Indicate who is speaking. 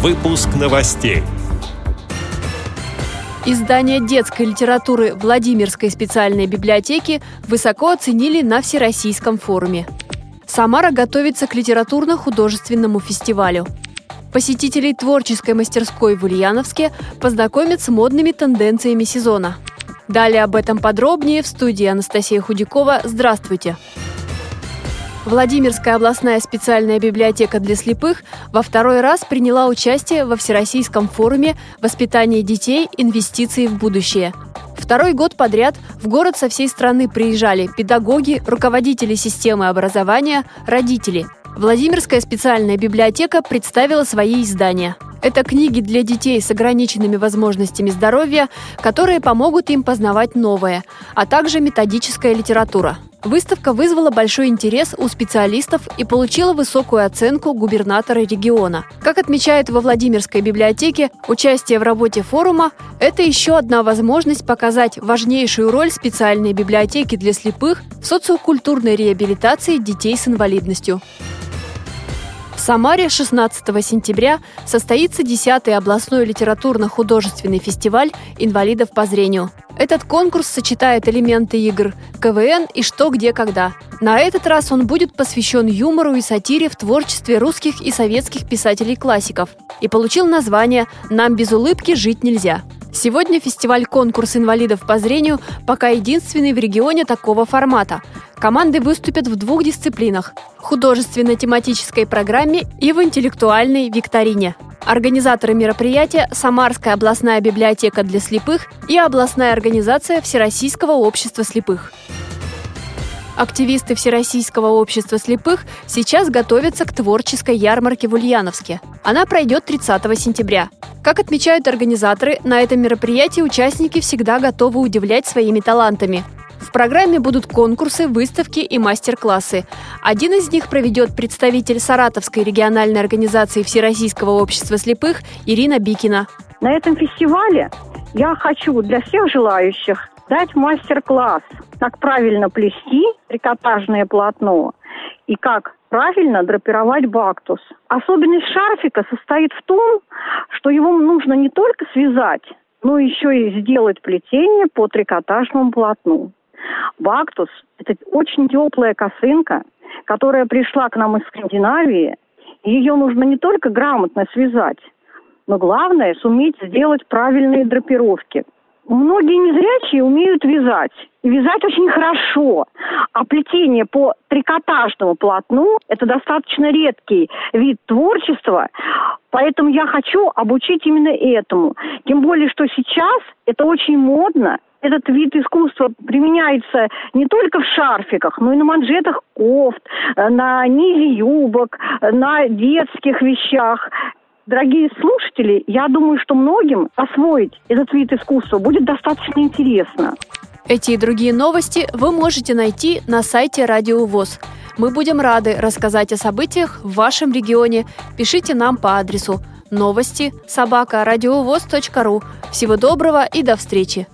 Speaker 1: Выпуск новостей.
Speaker 2: Издание детской литературы Владимирской специальной библиотеки высоко оценили на Всероссийском форуме. Самара готовится к литературно-художественному фестивалю. Посетителей творческой мастерской в Ульяновске познакомят с модными тенденциями сезона. Далее об этом подробнее в студии Анастасия Худякова. Здравствуйте! Владимирская областная специальная библиотека для слепых во второй раз приняла участие во Всероссийском форуме «Воспитание детей. Инвестиции в будущее». Второй год подряд в город со всей страны приезжали педагоги, руководители системы образования, родители. Владимирская специальная библиотека представила свои издания. Это книги для детей с ограниченными возможностями здоровья, которые помогут им познавать новое, а также методическая литература – Выставка вызвала большой интерес у специалистов и получила высокую оценку губернатора региона. Как отмечают во Владимирской библиотеке, участие в работе форума – это еще одна возможность показать важнейшую роль специальной библиотеки для слепых в социокультурной реабилитации детей с инвалидностью. В Самаре 16 сентября состоится 10-й областной литературно-художественный фестиваль инвалидов по зрению. Этот конкурс сочетает элементы игр КВН и «Что, где, когда». На этот раз он будет посвящен юмору и сатире в творчестве русских и советских писателей-классиков и получил название «Нам без улыбки жить нельзя». Сегодня фестиваль-конкурс инвалидов по зрению пока единственный в регионе такого формата. Команды выступят в двух дисциплинах – художественно-тематической программе и в интеллектуальной викторине. Организаторы мероприятия – Самарская областная библиотека для слепых и областная организация Всероссийского общества слепых. Активисты Всероссийского общества слепых сейчас готовятся к творческой ярмарке в Ульяновске. Она пройдет 30 сентября. Как отмечают организаторы, на этом мероприятии участники всегда готовы удивлять своими талантами. В программе будут конкурсы, выставки и мастер-классы. Один из них проведет представитель Саратовской региональной организации Всероссийского общества слепых Ирина Бикина.
Speaker 3: На этом фестивале я хочу для всех желающих дать мастер-класс, как правильно плести трикотажное полотно и как правильно драпировать бактус. Особенность шарфика состоит в том, что его нужно не только связать, но еще и сделать плетение по трикотажному полотну. Бактус – это очень теплая косынка, которая пришла к нам из Скандинавии. Ее нужно не только грамотно связать, но главное – суметь сделать правильные драпировки. Многие незрячие умеют вязать. Вязать очень хорошо. А плетение по трикотажному полотну – это достаточно редкий вид творчества. Поэтому я хочу обучить именно этому. Тем более, что сейчас это очень модно этот вид искусства применяется не только в шарфиках, но и на манжетах кофт, э, на низе юбок, э, на детских вещах. Дорогие слушатели, я думаю, что многим освоить этот вид искусства будет достаточно интересно.
Speaker 2: Эти и другие новости вы можете найти на сайте Радио ВОЗ. Мы будем рады рассказать о событиях в вашем регионе. Пишите нам по адресу новости собака ру. Всего доброго и до встречи!